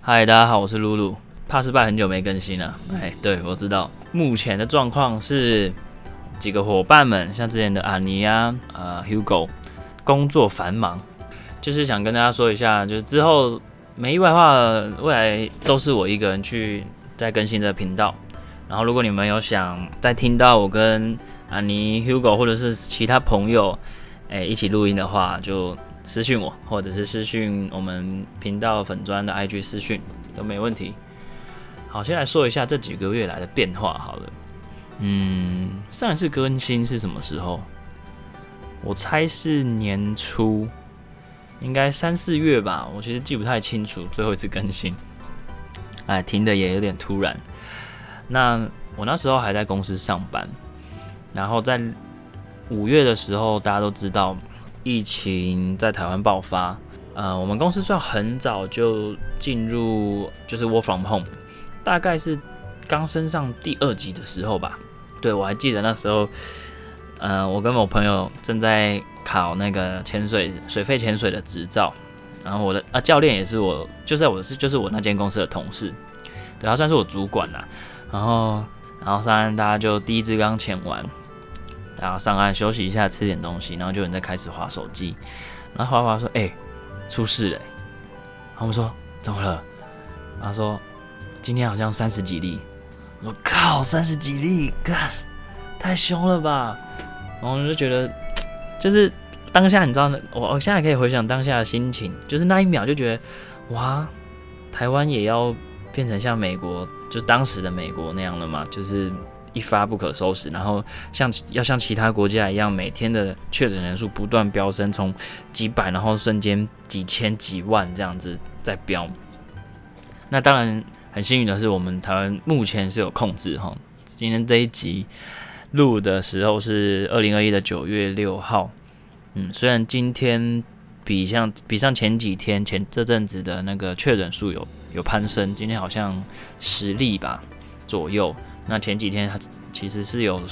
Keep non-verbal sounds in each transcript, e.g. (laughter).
嗨，大家好，我是露露。怕失败很久没更新了，哎，对我知道。目前的状况是几个伙伴们，像之前的阿尼啊、呃 Hugo，工作繁忙，就是想跟大家说一下，就是之后没意外的话，未来都是我一个人去在更新这频道。然后如果你们有想再听到我跟阿尼、Hugo 或者是其他朋友，哎，一起录音的话，就。私讯我，或者是私讯我们频道粉砖的 IG 私讯都没问题。好，先来说一下这几个月来的变化。好了，嗯，上一次更新是什么时候？我猜是年初，应该三四月吧。我其实记不太清楚最后一次更新。哎，停的也有点突然。那我那时候还在公司上班，然后在五月的时候，大家都知道。疫情在台湾爆发，呃，我们公司算很早就进入就是 work from home，大概是刚升上第二级的时候吧。对我还记得那时候，呃，我跟我朋友正在考那个潜水水肺潜水的执照，然后我的啊教练也是我，就在我是就是我那间公司的同事，对他算是我主管啦。然后然后上岸大家就第一支刚潜完。然后上岸休息一下，吃点东西，然后就有人在开始划手机。然后划划说：“哎，出事了！”我们说：“怎么了？”他说：“今天好像三十几例。”我：“靠，三十几例，干，太凶了吧！”然后我就觉得，就是当下你知道，我我现在可以回想当下的心情，就是那一秒就觉得，哇，台湾也要变成像美国，就当时的美国那样了嘛，就是。一发不可收拾，然后像要像其他国家一样，每天的确诊人数不断飙升，从几百，然后瞬间几千、几万这样子在飙。那当然很幸运的是，我们台湾目前是有控制哈。今天这一集录的时候是二零二一的九月六号，嗯，虽然今天比像比上前几天前这阵子的那个确诊数有有攀升，今天好像十例吧左右。那前几天他其实是有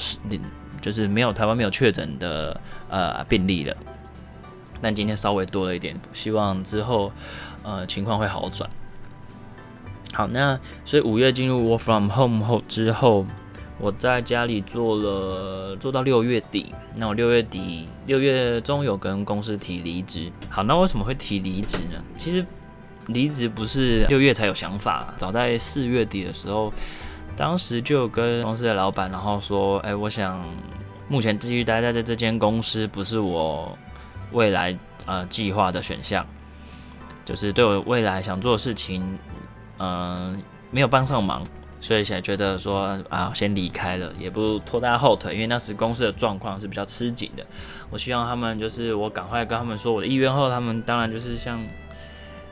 就是没有台湾没有确诊的呃病例了，但今天稍微多了一点，希望之后呃情况会好转。好，那所以五月进入 work from home 后之后，我在家里做了做到六月底，那我六月底六月中有跟公司提离职。好，那为什么会提离职呢？其实离职不是六月才有想法，早在四月底的时候。当时就跟公司的老板，然后说：“哎，我想目前继续待在这间公司，不是我未来呃计划的选项，就是对我未来想做的事情，嗯，没有帮上忙，所以现在觉得说啊，先离开了，也不拖大家后腿，因为那时公司的状况是比较吃紧的。我希望他们就是我赶快跟他们说我的意愿后，他们当然就是像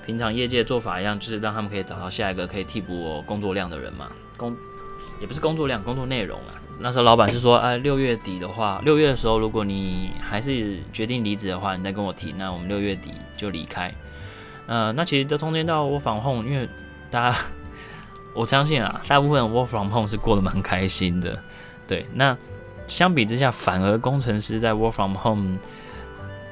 平常业界做法一样，就是让他们可以找到下一个可以替补我工作量的人嘛，工。”也不是工作量，工作内容啊。那时候老板是说，哎，六月底的话，六月的时候，如果你还是决定离职的话，你再跟我提，那我们六月底就离开。呃，那其实这中间到 work from home，因为大家，(laughs) 我相信啊，大部分 work from home 是过得蛮开心的。对，那相比之下，反而工程师在 work from home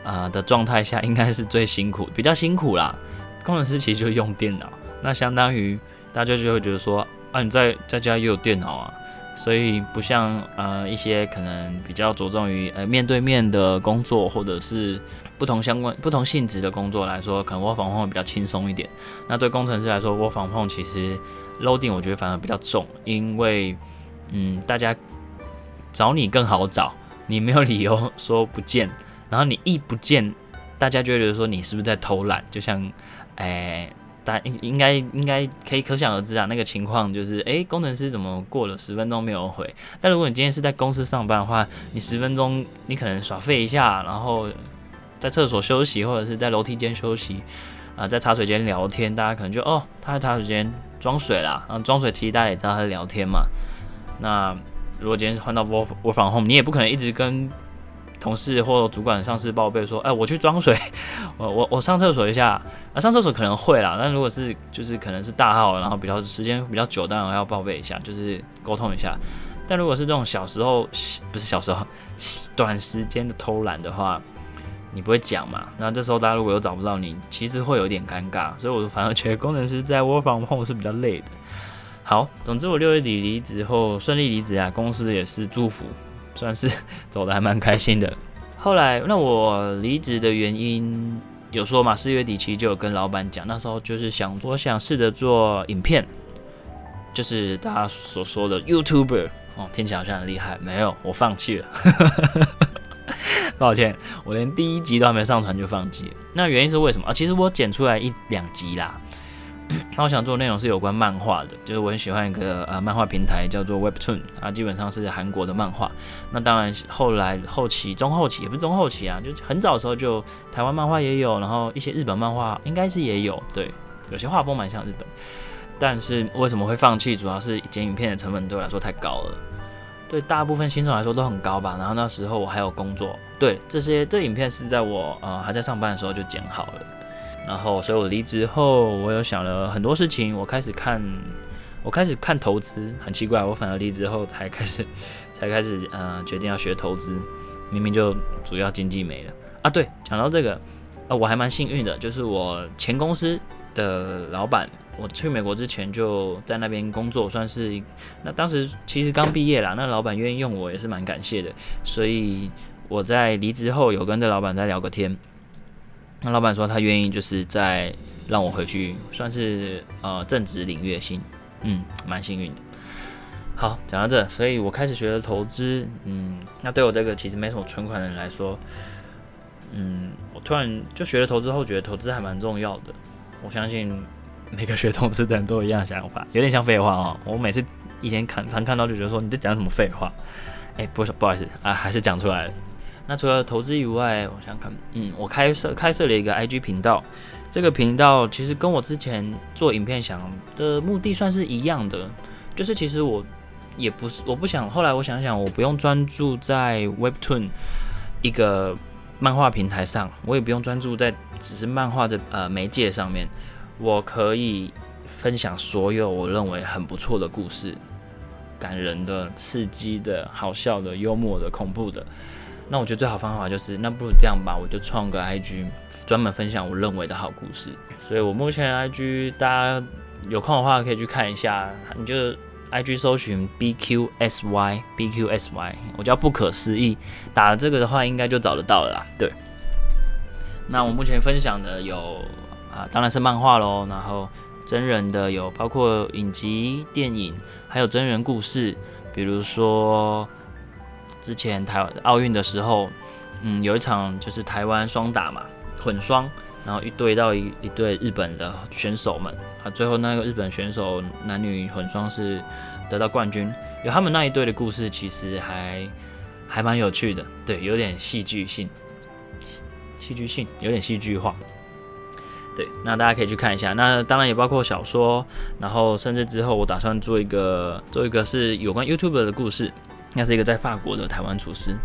啊的状态下，应该是最辛苦，比较辛苦啦。工程师其实就用电脑，那相当于大家就会觉得说。啊，你在在家也有电脑啊，所以不像呃一些可能比较着重于呃面对面的工作，或者是不同相关不同性质的工作来说，可能我防控比较轻松一点。那对工程师来说，我防控其实 loading 我觉得反而比较重，因为嗯大家找你更好找，你没有理由 (laughs) 说不见，然后你一不见，大家就会觉得说你是不是在偷懒，就像哎。大应应该应该可以可想而知啊，那个情况就是，诶，工程师怎么过了十分钟没有回？但如果你今天是在公司上班的话，你十分钟你可能耍废一下，然后在厕所休息，或者是在楼梯间休息，啊，在茶水间聊天，大家可能就哦，他在茶水间装水啦，然后装水其实大家也知道他在聊天嘛。那如果今天是换到 work work from home，你也不可能一直跟。同事或主管、上司报备说：“哎，我去装水，(laughs) 我我我上厕所一下。啊，上厕所可能会啦，但如果是就是可能是大号，然后比较时间比较久，当然要报备一下，就是沟通一下。但如果是这种小时候，不是小时候，(laughs) 短时间的偷懒的话，你不会讲嘛？那这时候大家如果又找不到你，其实会有点尴尬。所以我反而觉得工程师在 work from home 是比较累的。好，总之我六月底离职后顺利离职啊，公司也是祝福，算是 (laughs) 走的还蛮开心的。后来那我离职的原因有说嘛？四月底其实就有跟老板讲，那时候就是想我想试着做影片，就是大家所说的 YouTuber 哦，听起来好像很厉害，没有，我放弃了。(laughs) 抱歉，我连第一集都还没上传就放弃了。那原因是为什么啊？其实我剪出来一两集啦。那我想做内容是有关漫画的，就是我很喜欢一个呃漫画平台叫做 Webtoon 啊，基本上是韩国的漫画。那当然后来后期中后期也不是中后期啊，就很早的时候就台湾漫画也有，然后一些日本漫画应该是也有，对，有些画风蛮像日本。但是为什么会放弃？主要是剪影片的成本对我来说太高了，对大部分新手来说都很高吧。然后那时候我还有工作，对这些这影片是在我呃还在上班的时候就剪好了。然后，所以我离职后，我有想了很多事情。我开始看，我开始看投资，很奇怪，我反而离职后才开始，(laughs) 才开始，呃，决定要学投资。明明就主要经济没了啊。对，讲到这个，呃，我还蛮幸运的，就是我前公司的老板，我去美国之前就在那边工作，算是那当时其实刚毕业啦，那老板愿意用我也是蛮感谢的。所以我在离职后有跟这老板再聊个天。那老板说他愿意，就是再让我回去，算是呃正职领月薪，嗯，蛮幸运的。好，讲到这，所以我开始学了投资，嗯，那对我这个其实没什么存款的人来说，嗯，我突然就学了投资后，觉得投资还蛮重要的。我相信每个学投资的人都有一样想法，有点像废话哦。我每次以前看常看到就觉得说你在讲什么废话，哎，不不好意思啊，还是讲出来了。那除了投资以外，我想看，嗯，我开设开设了一个 IG 频道，这个频道其实跟我之前做影片想的目的算是一样的，就是其实我也不是我不想，后来我想想，我不用专注在 Webtoon 一个漫画平台上，我也不用专注在只是漫画的呃媒介上面，我可以分享所有我认为很不错的故事，感人的、刺激的、好笑的、幽默的、恐怖的。那我觉得最好方法就是，那不如这样吧，我就创个 IG，专门分享我认为的好故事。所以我目前 IG 大家有空的话可以去看一下，你就 IG 搜寻 BQSY，BQSY，我叫不可思议，打了这个的话应该就找得到了啦。对。那我目前分享的有啊，当然是漫画喽，然后真人的有包括影集、电影，还有真人故事，比如说。之前台湾奥运的时候，嗯，有一场就是台湾双打嘛，混双，然后一对到一一对日本的选手们啊，最后那个日本选手男女混双是得到冠军，有他们那一对的故事，其实还还蛮有趣的，对，有点戏剧性，戏剧性，有点戏剧化，对，那大家可以去看一下，那当然也包括小说，然后甚至之后我打算做一个做一个是有关 YouTube 的故事。那是一个在法国的台湾厨师。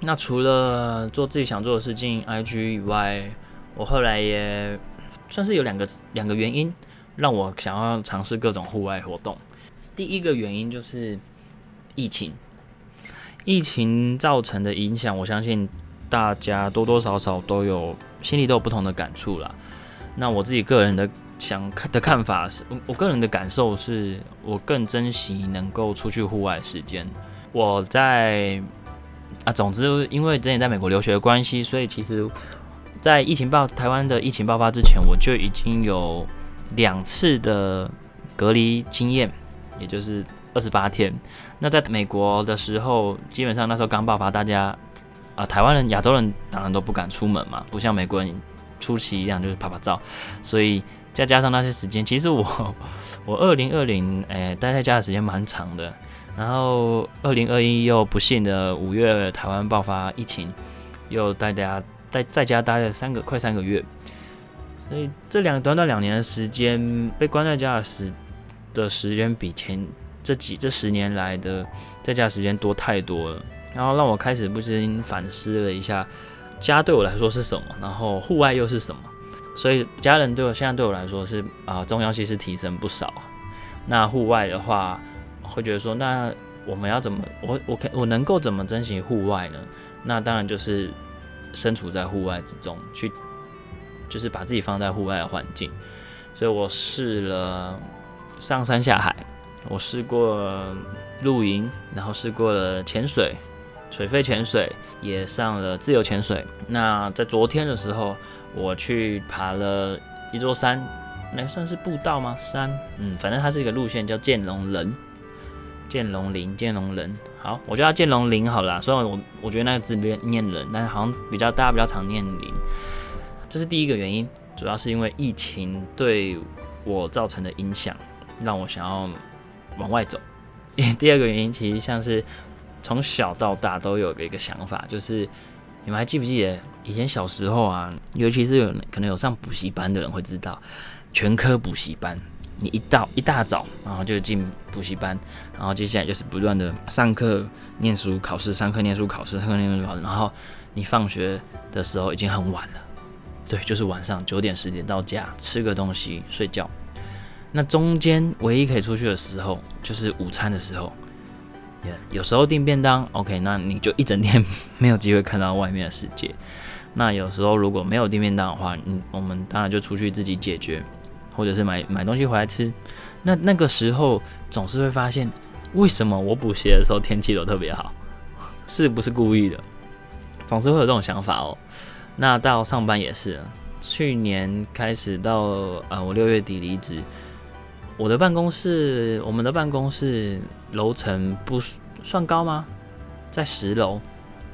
那除了做自己想做的事情，IG 以外，我后来也算是有两个两个原因让我想要尝试各种户外活动。第一个原因就是疫情，疫情造成的影响，我相信大家多多少少都有心里都有不同的感触啦。那我自己个人的想看的看法是，我个人的感受是我更珍惜能够出去户外时间。我在啊，总之，因为之前在美国留学的关系，所以其实，在疫情爆台湾的疫情爆发之前，我就已经有两次的隔离经验，也就是二十八天。那在美国的时候，基本上那时候刚爆发，大家啊，台湾人、亚洲人当然都不敢出门嘛，不像美国人初期一样就是拍拍照。所以再加上那些时间，其实我 (laughs) 我二零二零诶待在家的时间蛮长的。然后，二零二一又不幸的五月，台湾爆发疫情，又待大家在在家待了三个快三个月，所以这两短短两年的时间，被关在家的时的时间比前这几这十年来的在家时间多太多了。然后让我开始不禁反思了一下，家对我来说是什么，然后户外又是什么。所以家人对我现在对我来说是啊重要性是提升不少。那户外的话。会觉得说，那我们要怎么，我我可我能够怎么珍惜户外呢？那当然就是身处在户外之中，去就是把自己放在户外的环境。所以我试了上山下海，我试过露营，然后试过了潜水。水肺潜水也上了自由潜水。那在昨天的时候，我去爬了一座山，那算是步道吗？山，嗯，反正它是一个路线，叫剑龙人。剑龙林，剑龙人。好，我叫它剑龙林好了。虽然我我觉得那个字念念人，但是好像比较大家比较常念林。这是第一个原因，主要是因为疫情对我造成的影响，让我想要往外走。(laughs) 第二个原因，其实像是。从小到大都有一个想法，就是你们还记不记得以前小时候啊，尤其是有可能有上补习班的人会知道，全科补习班，你一到一大早，然后就进补习班，然后接下来就是不断的上课、念书、考试，上课、念书、考试，上课、念书、考试，然后你放学的时候已经很晚了，对，就是晚上九点十点到家，吃个东西。睡觉，那中间唯一可以出去的时候就是午餐的时候。有时候订便当，OK，那你就一整天没有机会看到外面的世界。那有时候如果没有订便当的话，嗯，我们当然就出去自己解决，或者是买买东西回来吃。那那个时候总是会发现，为什么我补习的时候天气都特别好？(laughs) 是不是故意的？总是会有这种想法哦。那到上班也是，去年开始到呃，我六月底离职。我的办公室，我们的办公室楼层不算高吗？在十楼。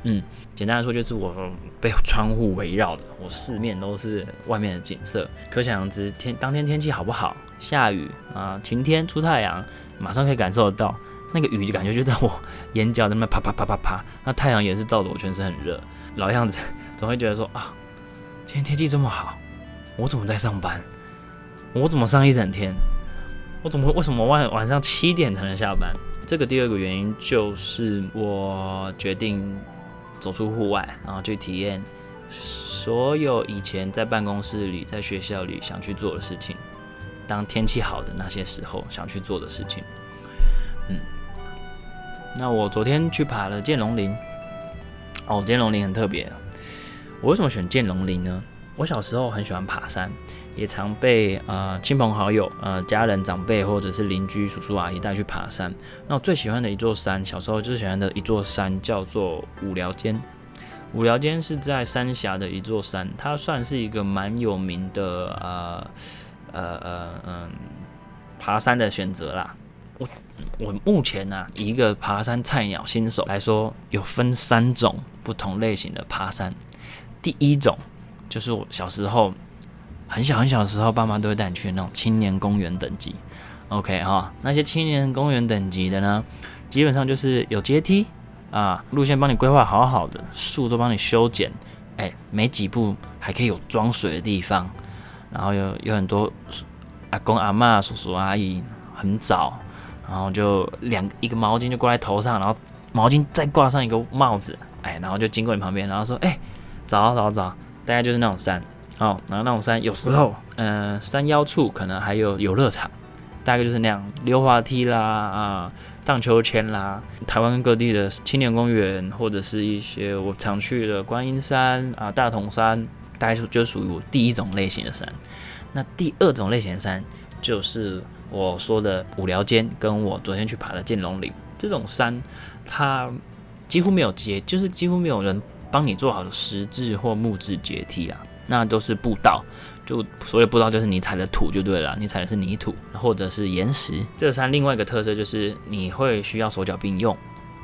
嗯，简单来说就是我被窗户围绕着，我四面都是外面的景色。可想而知，天当天天气好不好？下雨啊，晴天出太阳，马上可以感受得到那个雨，就感觉就在我眼角那边啪啪啪啪啪。那太阳也是照着我全身很热，老样子总会觉得说啊，今天天气这么好，我怎么在上班？我怎么上一整天？我怎么为什么晚晚上七点才能下班？这个第二个原因就是我决定走出户外，然后去体验所有以前在办公室里、在学校里想去做的事情。当天气好的那些时候想去做的事情。嗯，那我昨天去爬了剑龙林。哦，剑龙林很特别。我为什么选剑龙林呢？我小时候很喜欢爬山。也常被呃亲朋好友、呃家人长辈或者是邻居叔叔阿姨带去爬山。那我最喜欢的一座山，小时候最喜欢的一座山叫做五寮尖。五寮尖是在三峡的一座山，它算是一个蛮有名的呃呃呃嗯爬山的选择啦。我我目前呢，以一个爬山菜鸟新手来说，有分三种不同类型的爬山。第一种就是我小时候。很小很小的时候，爸妈都会带你去那种青年公园等级，OK 哈，那些青年公园等级的呢，基本上就是有阶梯啊，路线帮你规划好好的，树都帮你修剪，哎，没几步还可以有装水的地方，然后有有很多阿公阿妈、叔叔阿姨很早，然后就两一个毛巾就挂在头上，然后毛巾再挂上一个帽子，哎，然后就经过你旁边，然后说，哎，早早早，大概就是那种山。好，然后那种山有时候，嗯，山腰处可能还有游乐场，大概就是那样，溜滑梯啦，啊，荡秋千啦，台湾各地的青年公园，或者是一些我常去的观音山啊、大同山，大概就就属于我第一种类型的山。那第二种类型的山，就是我说的五寮尖，跟我昨天去爬的剑龙岭这种山，它几乎没有阶，就是几乎没有人帮你做好的石质或木质阶梯啊。那都是步道，就所谓步道就是你踩的土就对了，你踩的是泥土或者是岩石。这山另外一个特色就是你会需要手脚并用，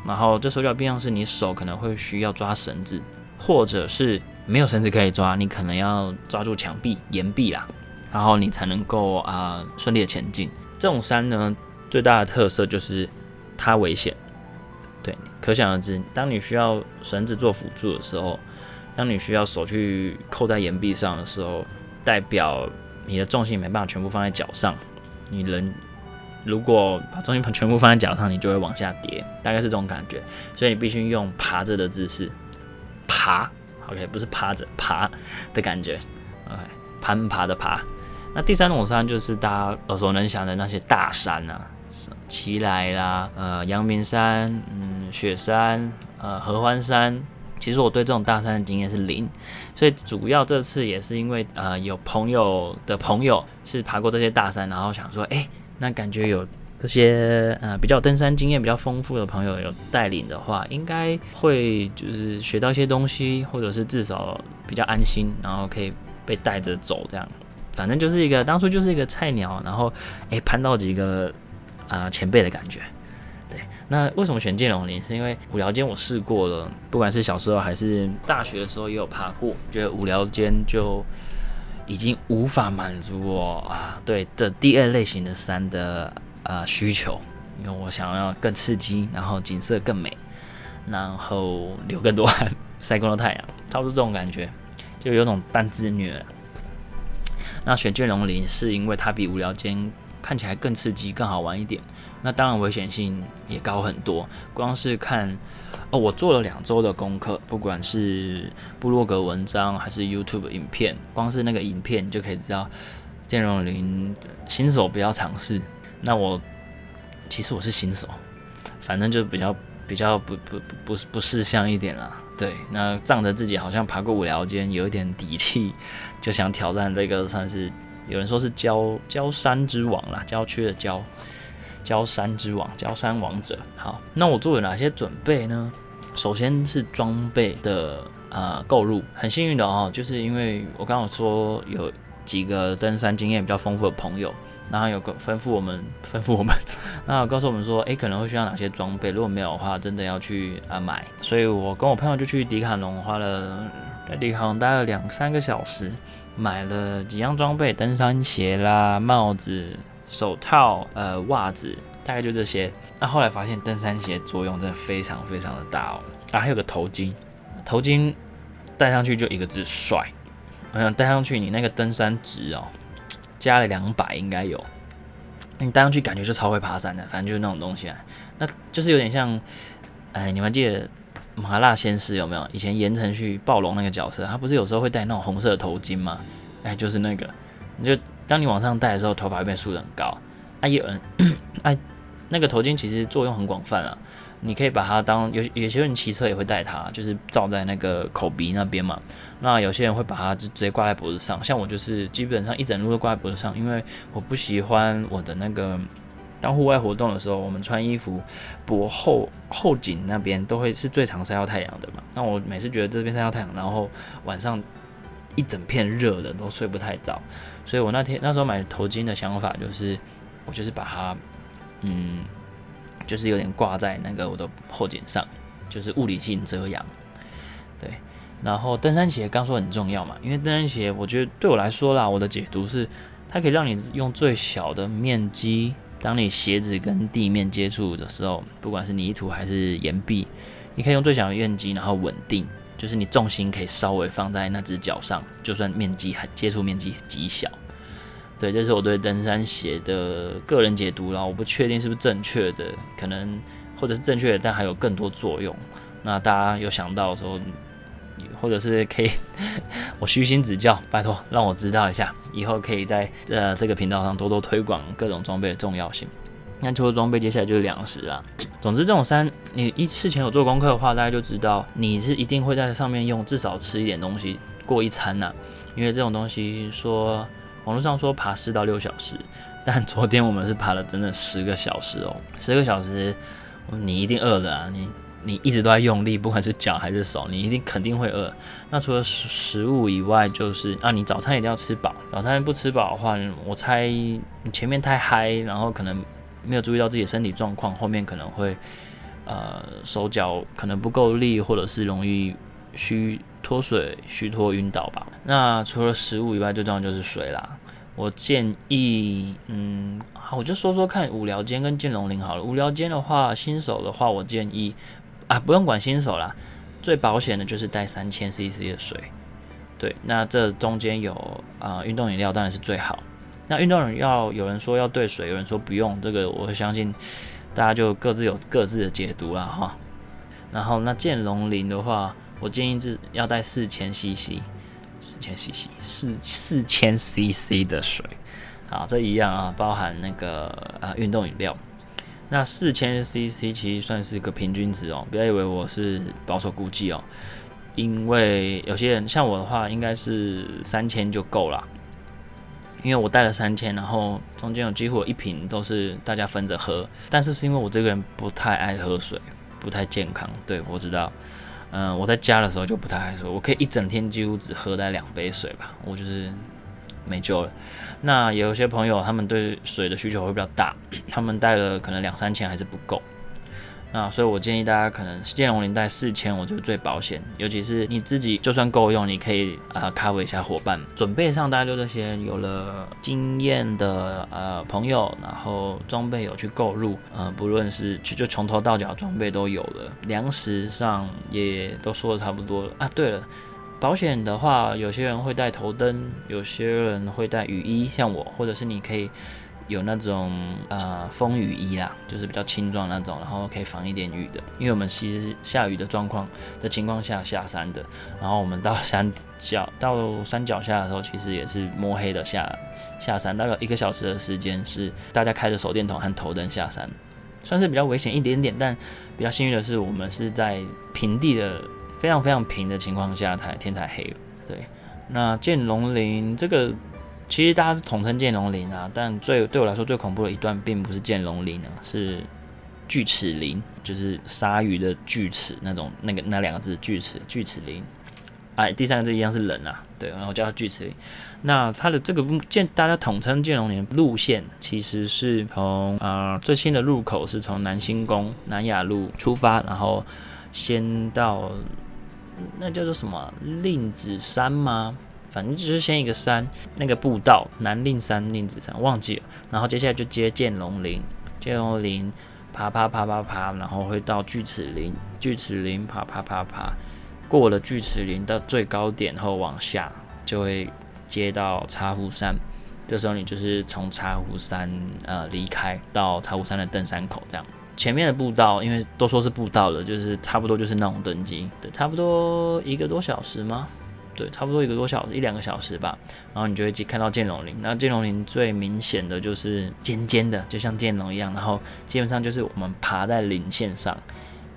然后这手脚并用是你手可能会需要抓绳子，或者是没有绳子可以抓，你可能要抓住墙壁、岩壁啦，然后你才能够啊顺利的前进。这种山呢，最大的特色就是它危险，对，可想而知，当你需要绳子做辅助的时候。当你需要手去扣在岩壁上的时候，代表你的重心没办法全部放在脚上。你人如果把重心全部放在脚上，你就会往下跌，大概是这种感觉。所以你必须用爬着的姿势爬，OK，不是趴着爬的感觉，OK，攀爬的爬。那第三种山就是大家耳熟能详的那些大山啊，奇来啦，呃，阳明山，嗯，雪山，呃，合欢山。其实我对这种大山的经验是零，所以主要这次也是因为呃有朋友的朋友是爬过这些大山，然后想说，哎，那感觉有这些呃比较登山经验比较丰富的朋友有带领的话，应该会就是学到一些东西，或者是至少比较安心，然后可以被带着走这样。反正就是一个当初就是一个菜鸟，然后哎攀到几个啊前辈的感觉。那为什么选剑龙林？是因为五聊间我试过了，不管是小时候还是大学的时候也有爬过，觉得五聊间就已经无法满足我啊对这第二类型的山的啊需求，因为我想要更刺激，然后景色更美，然后流更多汗，(laughs) 晒更多太阳，差不多这种感觉，就有种半自虐。那选剑龙林是因为它比无聊间看起来更刺激、更好玩一点。那当然危险性也高很多。光是看哦，我做了两周的功课，不管是部落格文章还是 YouTube 影片，光是那个影片就可以知道，剑龙林新手不要尝试。那我其实我是新手，反正就比较比较不不不不不识相一点啦。对，那仗着自己好像爬过五寮间，有一点底气，就想挑战这个，算是有人说是焦焦山之王啦，郊区的焦。焦山之王，焦山王者。好，那我做了哪些准备呢？首先是装备的呃购入，很幸运的哦，就是因为我刚刚说有几个登山经验比较丰富的朋友，然后有个吩咐我们，(laughs) 吩咐我们，(laughs) 那告诉我们说，诶，可能会需要哪些装备，如果没有的话，真的要去啊买。所以我跟我朋友就去迪卡侬，花了在迪卡侬待了两三个小时，买了几样装备，登山鞋啦，帽子。手套、呃，袜子，大概就这些。那后来发现登山鞋作用真的非常非常的大哦。啊，还有个头巾，头巾戴上去就一个字帅。嗯，戴上去你那个登山值哦，加了两百应该有。你戴上去感觉就超会爬山的，反正就是那种东西啊。那就是有点像，哎，你们记得麻辣鲜师有没有？以前言承旭暴龙那个角色，他不是有时候会戴那种红色的头巾吗？哎，就是那个，你就。当你往上戴的时候，头发会变梳得很高。啊，有人，哎，那个头巾其实作用很广泛啊。你可以把它当有有些人骑车也会戴它，就是罩在那个口鼻那边嘛。那有些人会把它就直接挂在脖子上，像我就是基本上一整路都挂在脖子上，因为我不喜欢我的那个当户外活动的时候，我们穿衣服脖后后颈那边都会是最常晒到太阳的嘛。那我每次觉得这边晒到太阳，然后晚上一整片热的都睡不太早。所以我那天那时候买头巾的想法就是，我就是把它，嗯，就是有点挂在那个我的后颈上，就是物理性遮阳。对，然后登山鞋刚说很重要嘛，因为登山鞋我觉得对我来说啦，我的解读是它可以让你用最小的面积，当你鞋子跟地面接触的时候，不管是泥土还是岩壁，你可以用最小的面积，然后稳定。就是你重心可以稍微放在那只脚上，就算面积还接触面积极小，对，这是我对登山鞋的个人解读啦，我不确定是不是正确的，可能或者是正确的，但还有更多作用。那大家有想到的时候，或者是可以 (laughs) 我虚心指教，拜托让我知道一下，以后可以在呃这个频道上多多推广各种装备的重要性。那除了装备，接下来就是粮食啦。总之，这种山你一事前有做功课的话，大家就知道你是一定会在上面用至少吃一点东西过一餐呐。因为这种东西说网络上说爬四到六小时，但昨天我们是爬了整整十个小时哦，十个小时你一定饿了啊！你你一直都在用力，不管是脚还是手，你一定肯定会饿。那除了食物以外，就是啊，你早餐一定要吃饱。早餐不吃饱的话，我猜你前面太嗨，然后可能。没有注意到自己的身体状况，后面可能会，呃，手脚可能不够力，或者是容易虚脱水、虚脱晕倒吧。那除了食物以外，最重要就是水啦。我建议，嗯，好，我就说说看，五聊间跟剑龙林好了。五聊间的话，新手的话，我建议啊，不用管新手啦，最保险的就是带三千 CC 的水。对，那这中间有啊，运动饮料当然是最好。那运动饮料有人说要兑水，有人说不用，这个我相信大家就各自有各自的解读了哈。然后那剑龙鳞的话，我建议是要带四千 CC，四千 CC，四四千 CC 的水，好，这一样啊，包含那个啊运动饮料。那四千 CC 其实算是个平均值哦，不要以为我是保守估计哦，因为有些人像我的话，应该是三千就够了。因为我带了三千，然后中间有几乎有一瓶都是大家分着喝，但是是因为我这个人不太爱喝水，不太健康。对我知道，嗯，我在家的时候就不太爱喝，我可以一整天几乎只喝在两杯水吧，我就是没救了。那有些朋友他们对水的需求会比较大，(clears throat) 他们带了可能两三千还是不够。那所以，我建议大家可能剑龙林带四千，我觉得最保险。尤其是你自己就算够用，你可以啊 cover 一下伙伴。准备上大概就这些，有了经验的呃朋友，然后装备有去购入，呃，不论是去就从头到脚装备都有了。粮食上也都说的差不多了啊。对了，保险的话，有些人会带头灯，有些人会带雨衣，像我，或者是你可以。有那种呃风雨衣啦，就是比较轻壮那种，然后可以防一点雨的。因为我们其实下雨的状况的情况下下山的，然后我们到山脚到山脚下的时候，其实也是摸黑的下下山，大概一个小时的时间是大家开着手电筒和头灯下山，算是比较危险一点点。但比较幸运的是，我们是在平地的非常非常平的情况下才天才黑。对，那剑龙鳞这个。其实大家是统称剑龙鳞啊，但最对我来说最恐怖的一段并不是剑龙鳞啊，是锯齿林，就是鲨鱼的锯齿那种那个那两个字锯齿锯齿林。哎，第三个字一样是人啊，对，然后叫它锯齿林。那它的这个剑，大家统称剑龙鳞路线，其实是从啊最新的入口是从南星宫南雅路出发，然后先到那叫做什么令子山吗？反正就是先一个山，那个步道南令山、令子山忘记了，然后接下来就接剑龙林，剑龙林爬爬爬爬爬，然后会到锯齿林，锯齿林爬爬爬爬，过了锯齿林到最高点后往下就会接到茶壶山，这时候你就是从茶壶山呃离开到茶壶山的登山口这样，前面的步道因为都说是步道了，就是差不多就是那种登机，对，差不多一个多小时吗？对，差不多一个多小时，一两个小时吧。然后你就会看到剑龙林。那剑龙林最明显的就是尖尖的，就像剑龙一样。然后基本上就是我们爬在林线上。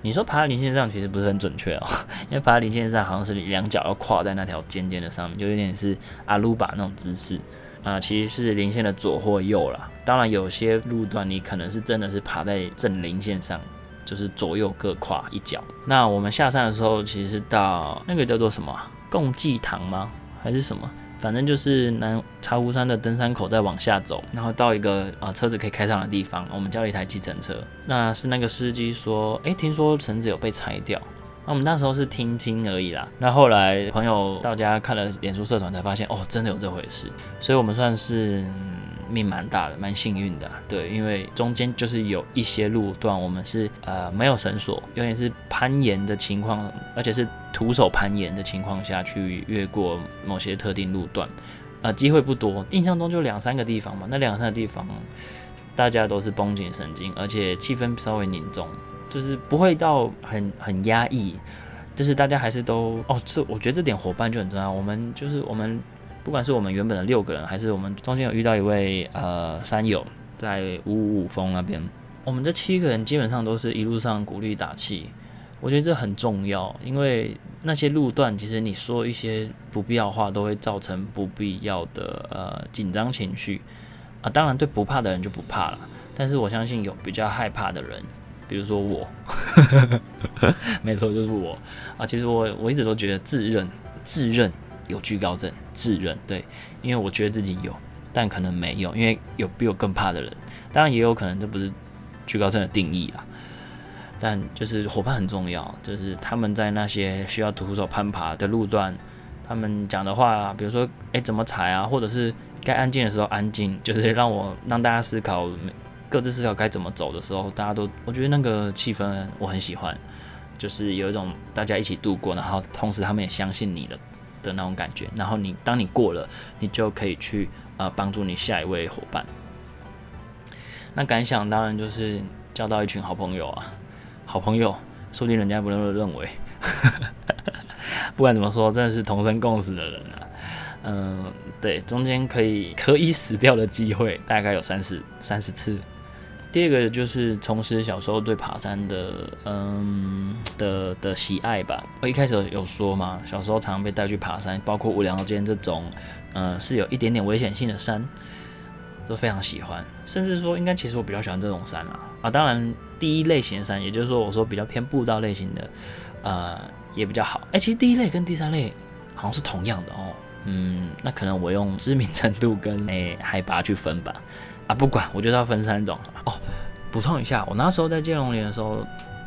你说爬在林线上其实不是很准确哦，(laughs) 因为爬在林线上好像是你两脚要跨在那条尖尖的上面，就有点是阿鲁巴那种姿势啊。其实是林线的左或右啦。当然有些路段你可能是真的是爬在正林线上，就是左右各跨一脚。那我们下山的时候，其实是到那个叫做什么？共济堂吗？还是什么？反正就是南茶壶山的登山口，再往下走，然后到一个啊车子可以开上的地方，我们叫了一台计程车。那是那个司机说，诶，听说绳子有被拆掉。那我们那时候是听经而已啦。那后来朋友到家看了脸书社团，才发现哦，真的有这回事。所以我们算是。命蛮大的，蛮幸运的，对，因为中间就是有一些路段，我们是呃没有绳索，有点是攀岩的情况，而且是徒手攀岩的情况下去越过某些特定路段，呃，机会不多，印象中就两三个地方嘛，那两三个地方大家都是绷紧神经，而且气氛稍微凝重，就是不会到很很压抑，就是大家还是都哦，这我觉得这点伙伴就很重要，我们就是我们。不管是我们原本的六个人，还是我们中间有遇到一位呃山友在五五五峰那边，我们这七个人基本上都是一路上鼓励打气，我觉得这很重要，因为那些路段其实你说一些不必要话，都会造成不必要的呃紧张情绪啊。当然对不怕的人就不怕了，但是我相信有比较害怕的人，比如说我，(laughs) 没错就是我啊。其实我我一直都觉得自认自认。有惧高症，自认对，因为我觉得自己有，但可能没有，因为有比我更怕的人，当然也有可能这不是惧高症的定义啊。但就是伙伴很重要，就是他们在那些需要徒手攀爬的路段，他们讲的话，比如说哎怎么踩啊，或者是该安静的时候安静，就是让我让大家思考，各自思考该怎么走的时候，大家都我觉得那个气氛我很喜欢，就是有一种大家一起度过，然后同时他们也相信你的。的那种感觉，然后你当你过了，你就可以去呃帮助你下一位伙伴。那感想当然就是交到一群好朋友啊，好朋友，说不定人家不那么认为。(laughs) 不管怎么说，真的是同生共死的人啊。嗯，对，中间可以可以死掉的机会大概有三十三十次，第二个就是重拾小时候对爬山的嗯的的喜爱吧。我一开始有说嘛，小时候常被带去爬山，包括五寮间这种嗯是有一点点危险性的山，都非常喜欢。甚至说，应该其实我比较喜欢这种山啊啊，当然第一类型的山，也就是说我说比较偏步道类型的，呃也比较好。哎，其实第一类跟第三类好像是同样的哦。嗯，那可能我用知名程度跟诶海拔去分吧。啊，不管，我就要分三种哦。补充一下，我那时候在建龙林的时候，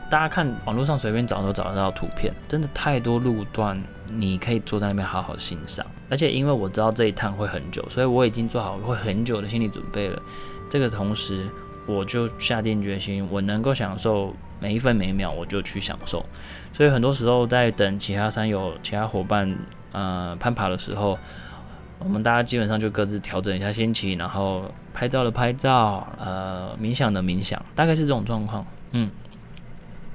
大家看网络上随便找都找得到图片，真的太多路段，你可以坐在那边好好欣赏。而且因为我知道这一趟会很久，所以我已经做好会很久的心理准备了。这个同时，我就下定决心，我能够享受每一分每一秒，我就去享受。所以很多时候在等其他山友、其他伙伴。呃，攀爬的时候，我们大家基本上就各自调整一下心情，然后拍照的拍照，呃，冥想的冥想，大概是这种状况。嗯，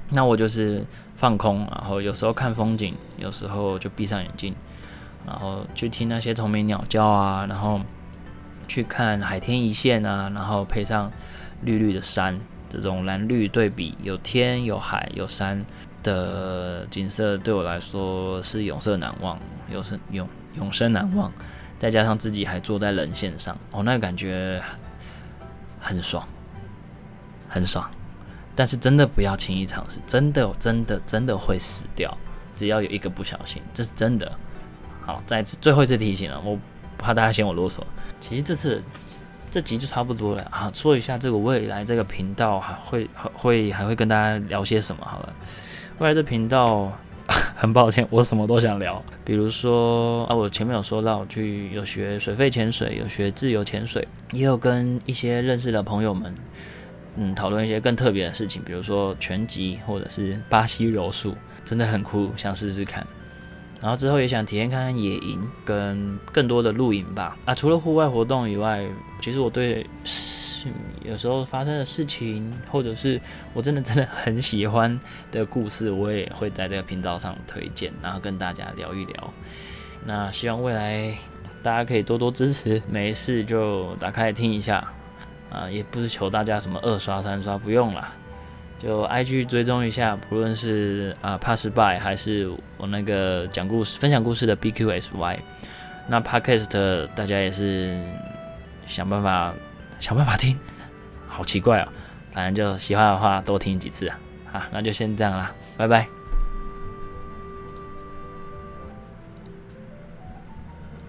那我就是放空，然后有时候看风景，有时候就闭上眼睛，然后去听那些虫鸣鸟叫啊，然后去看海天一线啊，然后配上绿绿的山，这种蓝绿对比，有天有海有山。的景色对我来说是永生难忘，永生永永生难忘。再加上自己还坐在人线上，哦，那个感觉很爽，很爽。但是真的不要轻易尝试，真的真的真的会死掉。只要有一个不小心，这是真的。好，再次最后一次提醒了，我怕大家嫌我啰嗦。其实这次这集就差不多了啊。说一下这个未来这个频道还会会还会跟大家聊些什么？好了。未来这频道，(laughs) 很抱歉，我什么都想聊。比如说啊，我前面有说到去有学水肺潜水，有学自由潜水，也有跟一些认识的朋友们，嗯，讨论一些更特别的事情，比如说拳击或者是巴西柔术，真的很酷，想试试看。然后之后也想体验看看野营跟更多的露营吧。啊，除了户外活动以外，其实我对。有时候发生的事情，或者是我真的真的很喜欢的故事，我也会在这个频道上推荐，然后跟大家聊一聊。那希望未来大家可以多多支持，没事就打开听一下啊，也不是求大家什么二刷三刷，不用了，就 IG 追踪一下，不论是啊怕失败，还是我那个讲故事、分享故事的 BQSY，那 Podcast 大家也是想办法。想办法听，好奇怪啊。反正就喜欢的话，多听几次啊。好，那就先这样啦，拜拜。